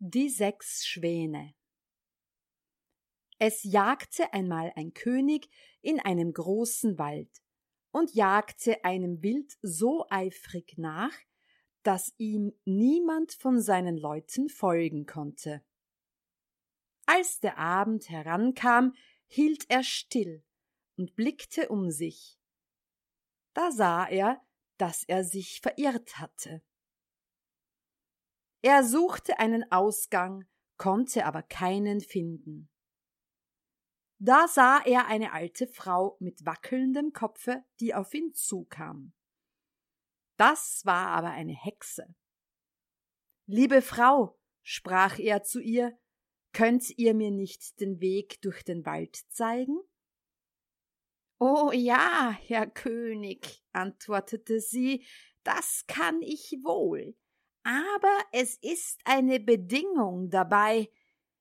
Die sechs Schwäne Es jagte einmal ein König in einem großen Wald und jagte einem Wild so eifrig nach, dass ihm niemand von seinen Leuten folgen konnte. Als der Abend herankam, hielt er still und blickte um sich. Da sah er, dass er sich verirrt hatte. Er suchte einen Ausgang, konnte aber keinen finden. Da sah er eine alte Frau mit wackelndem Kopfe, die auf ihn zukam. Das war aber eine Hexe. Liebe Frau, sprach er zu ihr, könnt ihr mir nicht den Weg durch den Wald zeigen? Oh ja, Herr König, antwortete sie, das kann ich wohl, aber es ist eine Bedingung dabei,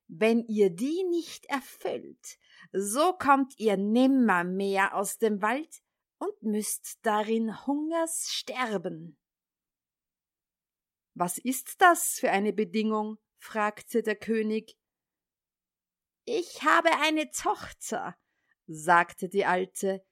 wenn ihr die nicht erfüllt, so kommt ihr nimmermehr aus dem Wald und müsst darin Hungers sterben. Was ist das für eine Bedingung? fragte der König. Ich habe eine Tochter, sagte die Alte,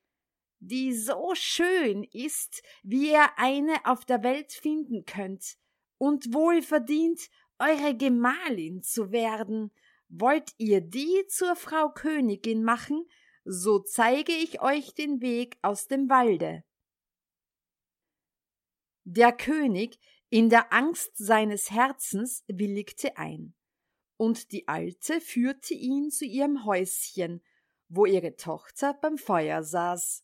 die so schön ist, wie ihr eine auf der Welt finden könnt, und wohl verdient, eure Gemahlin zu werden. Wollt ihr die zur Frau Königin machen, so zeige ich euch den Weg aus dem Walde. Der König, in der Angst seines Herzens, willigte ein, und die Alte führte ihn zu ihrem Häuschen, wo ihre Tochter beim Feuer saß.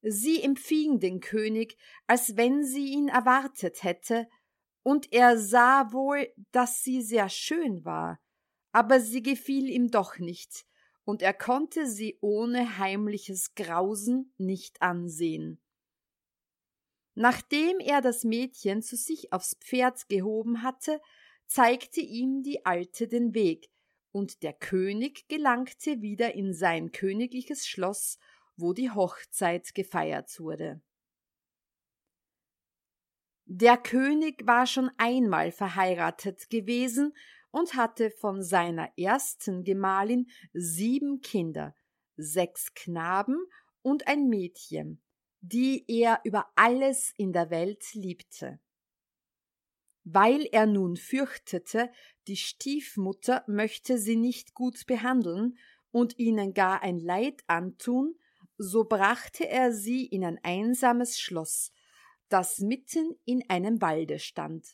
Sie empfing den König, als wenn sie ihn erwartet hätte, und er sah wohl, dass sie sehr schön war, aber sie gefiel ihm doch nicht, und er konnte sie ohne heimliches Grausen nicht ansehen. Nachdem er das Mädchen zu sich aufs Pferd gehoben hatte, zeigte ihm die Alte den Weg, und der König gelangte wieder in sein königliches Schloss, wo die Hochzeit gefeiert wurde. Der König war schon einmal verheiratet gewesen und hatte von seiner ersten Gemahlin sieben Kinder, sechs Knaben und ein Mädchen, die er über alles in der Welt liebte. Weil er nun fürchtete, die Stiefmutter möchte sie nicht gut behandeln und ihnen gar ein Leid antun, so brachte er sie in ein einsames Schloss, das mitten in einem Walde stand.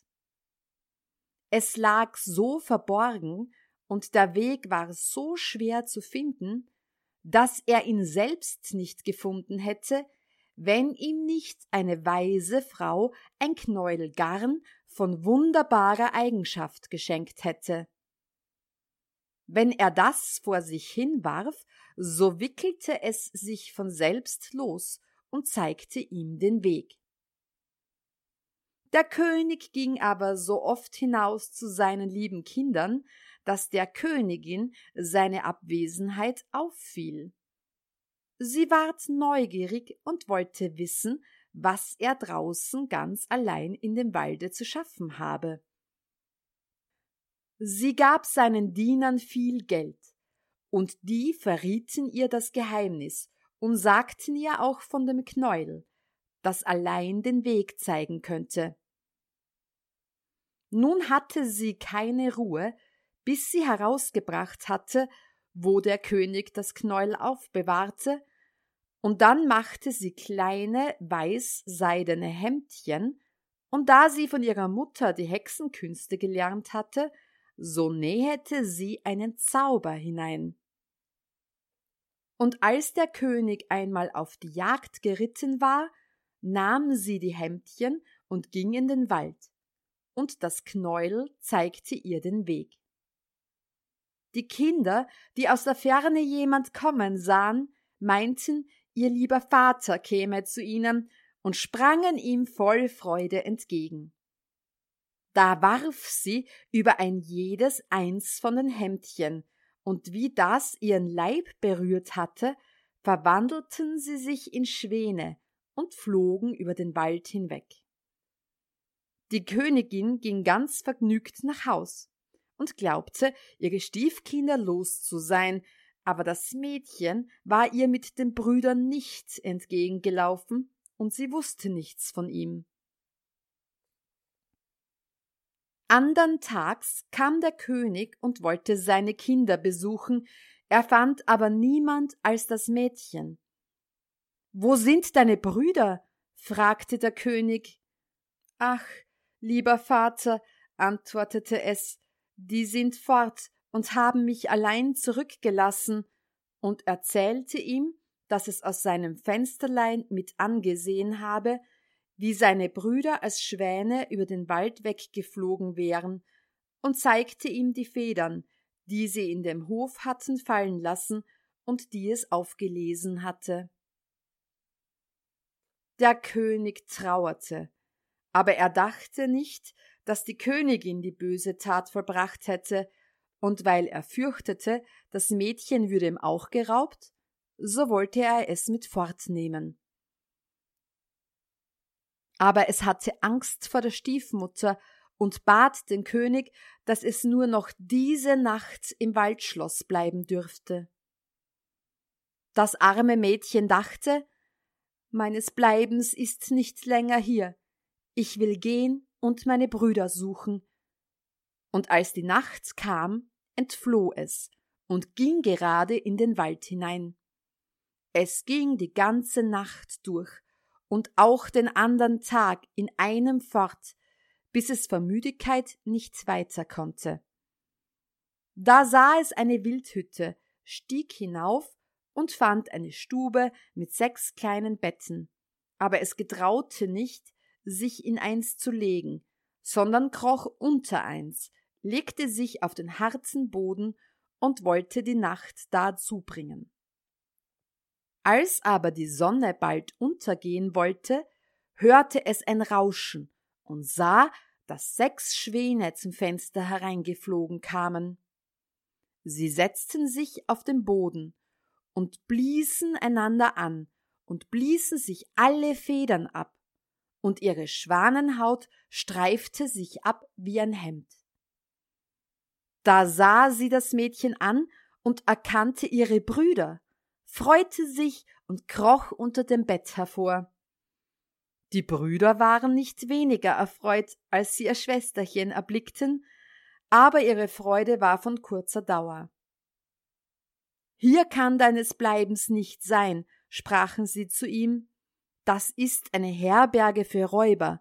Es lag so verborgen und der Weg war so schwer zu finden, dass er ihn selbst nicht gefunden hätte, wenn ihm nicht eine weise Frau ein Knäuel Garn von wunderbarer Eigenschaft geschenkt hätte. Wenn er das vor sich hinwarf, so wickelte es sich von selbst los und zeigte ihm den Weg. Der König ging aber so oft hinaus zu seinen lieben Kindern, dass der Königin seine Abwesenheit auffiel. Sie ward neugierig und wollte wissen, was er draußen ganz allein in dem Walde zu schaffen habe. Sie gab seinen Dienern viel Geld, und die verrieten ihr das Geheimnis und sagten ihr auch von dem Knäuel, das allein den Weg zeigen könnte. Nun hatte sie keine Ruhe, bis sie herausgebracht hatte, wo der König das Knäuel aufbewahrte, und dann machte sie kleine weiß-seidene Hemdchen, und da sie von ihrer Mutter die Hexenkünste gelernt hatte, so nähete sie einen Zauber hinein. Und als der König einmal auf die Jagd geritten war, nahm sie die Hemdchen und ging in den Wald und das Knäuel zeigte ihr den Weg. Die Kinder, die aus der Ferne jemand kommen sahen, meinten, ihr lieber Vater käme zu ihnen und sprangen ihm voll Freude entgegen. Da warf sie über ein jedes eins von den Hemdchen, und wie das ihren Leib berührt hatte, verwandelten sie sich in Schwäne und flogen über den Wald hinweg. Die Königin ging ganz vergnügt nach Haus und glaubte, ihre Stiefkinder los zu sein, aber das Mädchen war ihr mit den Brüdern nicht entgegengelaufen, und sie wusste nichts von ihm. Andern Tags kam der König und wollte seine Kinder besuchen, er fand aber niemand als das Mädchen. Wo sind deine Brüder? fragte der König. Ach, lieber Vater, antwortete es, die sind fort und haben mich allein zurückgelassen, und erzählte ihm, dass es aus seinem Fensterlein mit angesehen habe, wie seine Brüder als Schwäne über den Wald weggeflogen wären, und zeigte ihm die Federn, die sie in dem Hof hatten fallen lassen und die es aufgelesen hatte. Der König trauerte, aber er dachte nicht, dass die Königin die böse Tat vollbracht hätte, und weil er fürchtete, das Mädchen würde ihm auch geraubt, so wollte er es mit fortnehmen. Aber es hatte Angst vor der Stiefmutter und bat den König, dass es nur noch diese Nacht im Waldschloss bleiben dürfte. Das arme Mädchen dachte, meines Bleibens ist nicht länger hier, ich will gehen und meine Brüder suchen. Und als die Nacht kam, entfloh es und ging gerade in den Wald hinein. Es ging die ganze Nacht durch und auch den andern Tag in einem fort, bis es vor Müdigkeit nicht weiter konnte. Da sah es eine Wildhütte, stieg hinauf und fand eine Stube mit sechs kleinen Betten, aber es getraute nicht, sich in eins zu legen, sondern kroch unter eins, legte sich auf den harten Boden und wollte die Nacht da zubringen. Als aber die Sonne bald untergehen wollte, hörte es ein Rauschen und sah, dass sechs Schwäne zum Fenster hereingeflogen kamen. Sie setzten sich auf den Boden und bliesen einander an und bliesen sich alle Federn ab, und ihre Schwanenhaut streifte sich ab wie ein Hemd. Da sah sie das Mädchen an und erkannte ihre Brüder, freute sich und kroch unter dem Bett hervor. Die Brüder waren nicht weniger erfreut, als sie ihr Schwesterchen erblickten, aber ihre Freude war von kurzer Dauer. Hier kann deines Bleibens nicht sein, sprachen sie zu ihm, das ist eine Herberge für Räuber.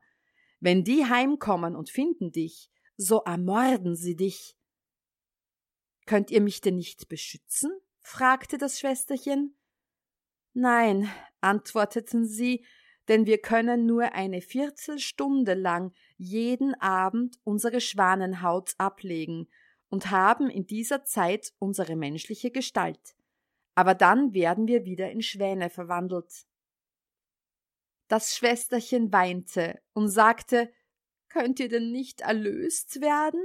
Wenn die heimkommen und finden dich, so ermorden sie dich. Könnt ihr mich denn nicht beschützen? fragte das Schwesterchen. Nein, antworteten sie, denn wir können nur eine Viertelstunde lang jeden Abend unsere Schwanenhaut ablegen und haben in dieser Zeit unsere menschliche Gestalt. Aber dann werden wir wieder in Schwäne verwandelt. Das Schwesterchen weinte und sagte, Könnt ihr denn nicht erlöst werden?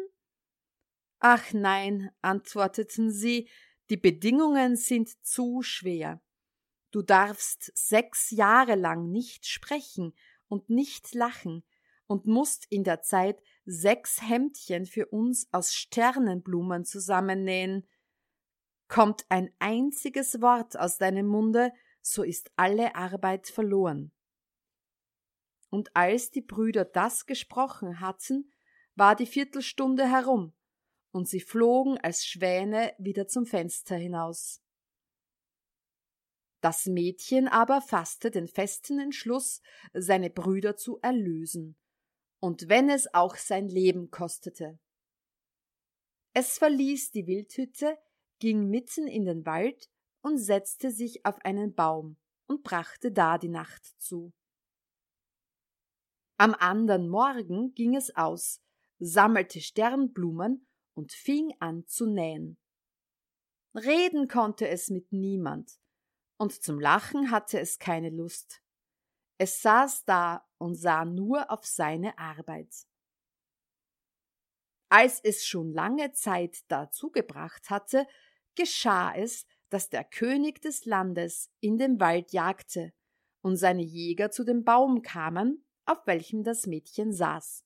Ach nein, antworteten sie, die Bedingungen sind zu schwer. Du darfst sechs Jahre lang nicht sprechen und nicht lachen und musst in der Zeit sechs Hemdchen für uns aus Sternenblumen zusammennähen. Kommt ein einziges Wort aus deinem Munde, so ist alle Arbeit verloren. Und als die Brüder das gesprochen hatten, war die Viertelstunde herum, und sie flogen als Schwäne wieder zum Fenster hinaus. Das Mädchen aber fasste den festen Entschluss, seine Brüder zu erlösen, und wenn es auch sein Leben kostete. Es verließ die Wildhütte, ging mitten in den Wald und setzte sich auf einen Baum und brachte da die Nacht zu. Am andern Morgen ging es aus, sammelte Sternblumen und fing an zu nähen. Reden konnte es mit niemand, und zum Lachen hatte es keine Lust. Es saß da und sah nur auf seine Arbeit. Als es schon lange Zeit dazu gebracht hatte, geschah es, dass der König des Landes in dem Wald jagte und seine Jäger zu dem Baum kamen, auf welchem das Mädchen saß.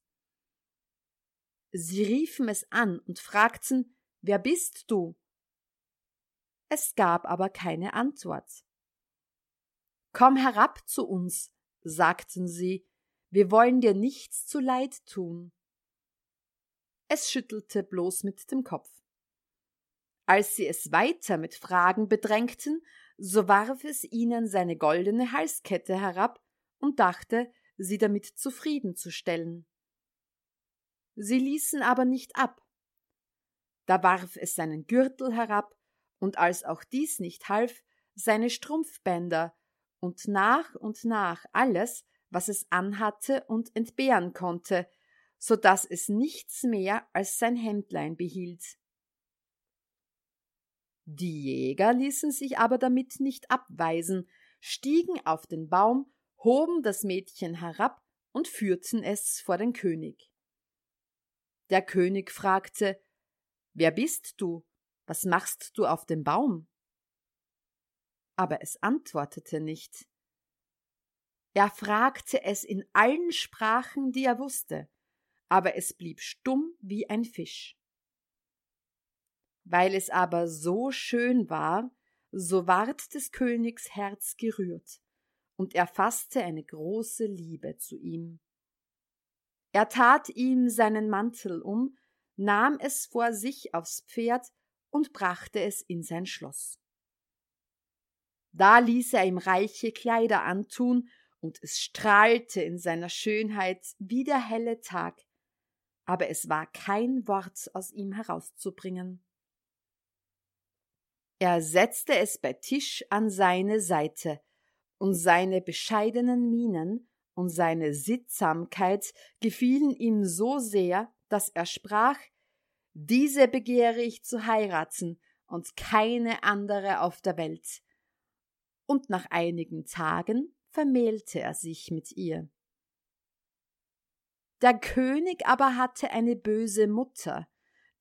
Sie riefen es an und fragten, Wer bist du? Es gab aber keine Antwort. Komm herab zu uns, sagten sie, wir wollen dir nichts zu Leid tun. Es schüttelte bloß mit dem Kopf. Als sie es weiter mit Fragen bedrängten, so warf es ihnen seine goldene Halskette herab und dachte, sie damit zufriedenzustellen. Sie ließen aber nicht ab. Da warf es seinen Gürtel herab, und als auch dies nicht half, seine Strumpfbänder und nach und nach alles, was es anhatte und entbehren konnte, so dass es nichts mehr als sein Hemdlein behielt. Die Jäger ließen sich aber damit nicht abweisen, stiegen auf den Baum, hoben das Mädchen herab und führten es vor den König. Der König fragte Wer bist du? Was machst du auf dem Baum? Aber es antwortete nicht. Er fragte es in allen Sprachen, die er wusste, aber es blieb stumm wie ein Fisch. Weil es aber so schön war, so ward des Königs Herz gerührt, und er fasste eine große Liebe zu ihm. Er tat ihm seinen Mantel um, nahm es vor sich aufs Pferd und brachte es in sein Schloss. Da ließ er ihm reiche Kleider antun, und es strahlte in seiner Schönheit wie der helle Tag, aber es war kein Wort aus ihm herauszubringen. Er setzte es bei Tisch an seine Seite, und seine bescheidenen Mienen und seine Sittsamkeit gefielen ihm so sehr, dass er sprach Diese begehre ich zu heiraten und keine andere auf der Welt. Und nach einigen Tagen vermählte er sich mit ihr. Der König aber hatte eine böse Mutter,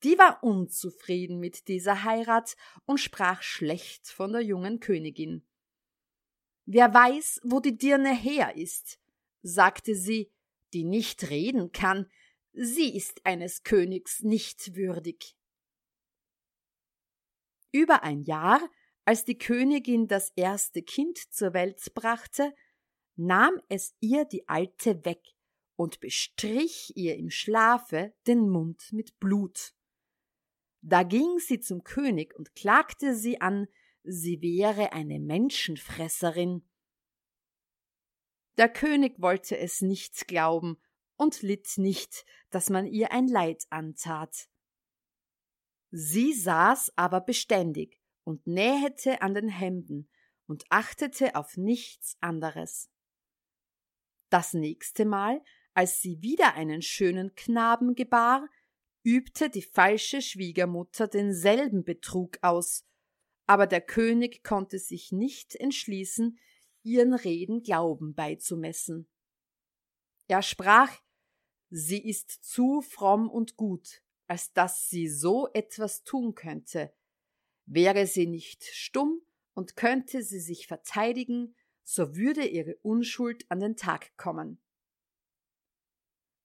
die war unzufrieden mit dieser Heirat und sprach schlecht von der jungen Königin. Wer weiß, wo die Dirne her ist, sagte sie, die nicht reden kann, sie ist eines Königs nicht würdig. Über ein Jahr, als die Königin das erste Kind zur Welt brachte, nahm es ihr die Alte weg und bestrich ihr im Schlafe den Mund mit Blut. Da ging sie zum König und klagte sie an, sie wäre eine Menschenfresserin. Der König wollte es nicht glauben und litt nicht, dass man ihr ein Leid antat. Sie saß aber beständig und nähete an den Hemden und achtete auf nichts anderes. Das nächste Mal, als sie wieder einen schönen Knaben gebar, übte die falsche Schwiegermutter denselben Betrug aus, aber der König konnte sich nicht entschließen, ihren Reden Glauben beizumessen. Er sprach, sie ist zu fromm und gut, als dass sie so etwas tun könnte. Wäre sie nicht stumm und könnte sie sich verteidigen, so würde ihre Unschuld an den Tag kommen.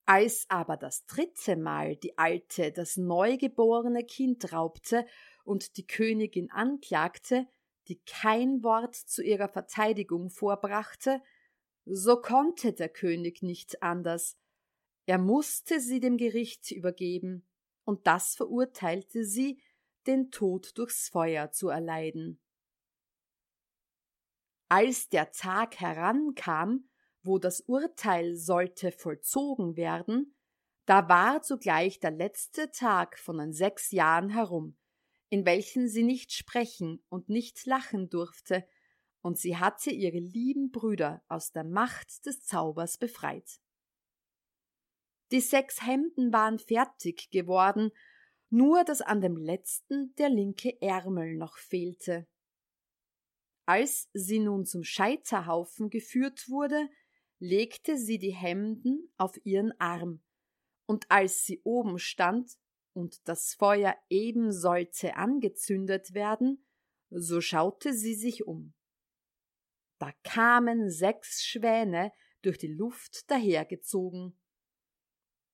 Als aber das dritte Mal die Alte das neugeborene Kind raubte und die Königin anklagte, die kein Wort zu ihrer Verteidigung vorbrachte, so konnte der König nicht anders. Er musste sie dem Gericht übergeben, und das verurteilte sie, den Tod durchs Feuer zu erleiden. Als der Tag herankam, wo das Urteil sollte vollzogen werden, da war zugleich der letzte Tag von den sechs Jahren herum, in welchen sie nicht sprechen und nicht lachen durfte, und sie hatte ihre lieben Brüder aus der Macht des Zaubers befreit. Die sechs Hemden waren fertig geworden, nur dass an dem letzten der linke Ärmel noch fehlte. Als sie nun zum Scheiterhaufen geführt wurde, legte sie die Hemden auf ihren Arm, und als sie oben stand und das Feuer eben sollte angezündet werden, so schaute sie sich um. Da kamen sechs Schwäne durch die Luft dahergezogen.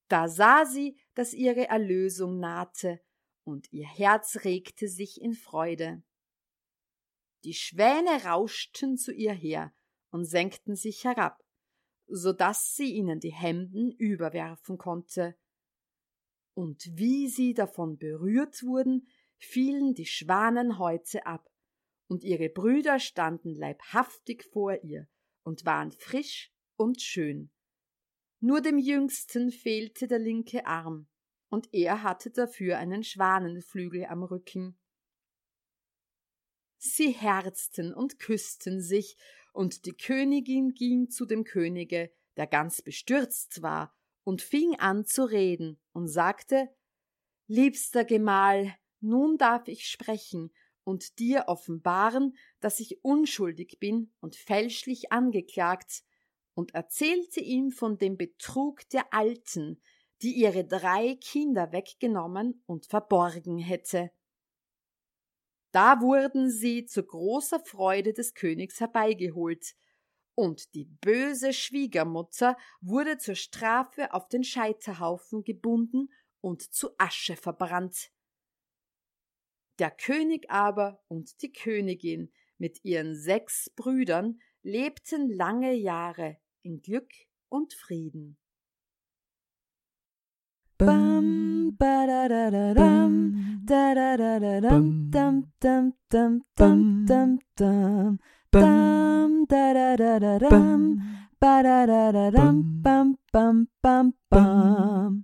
Da sah sie, dass ihre Erlösung nahte, und ihr Herz regte sich in Freude. Die Schwäne rauschten zu ihr her und senkten sich herab, so dass sie ihnen die Hemden überwerfen konnte. Und wie sie davon berührt wurden, fielen die Schwanenhäute ab, und ihre Brüder standen leibhaftig vor ihr und waren frisch und schön. Nur dem Jüngsten fehlte der linke Arm, und er hatte dafür einen Schwanenflügel am Rücken. Sie herzten und küssten sich, und die Königin ging zu dem Könige, der ganz bestürzt war, und fing an zu reden und sagte Liebster Gemahl, nun darf ich sprechen und dir offenbaren, dass ich unschuldig bin und fälschlich angeklagt, und erzählte ihm von dem Betrug der Alten, die ihre drei Kinder weggenommen und verborgen hätte. Da wurden sie zu großer Freude des Königs herbeigeholt, und die böse Schwiegermutter wurde zur Strafe auf den Scheiterhaufen gebunden und zu Asche verbrannt. Der König aber und die Königin mit ihren sechs Brüdern lebten lange Jahre in Glück und Frieden. Bam, ba da da da dam, da da da da dam, dam dam dam dam dam dam, dam da da da da dam, ba da da da dam, bam bam bam bam.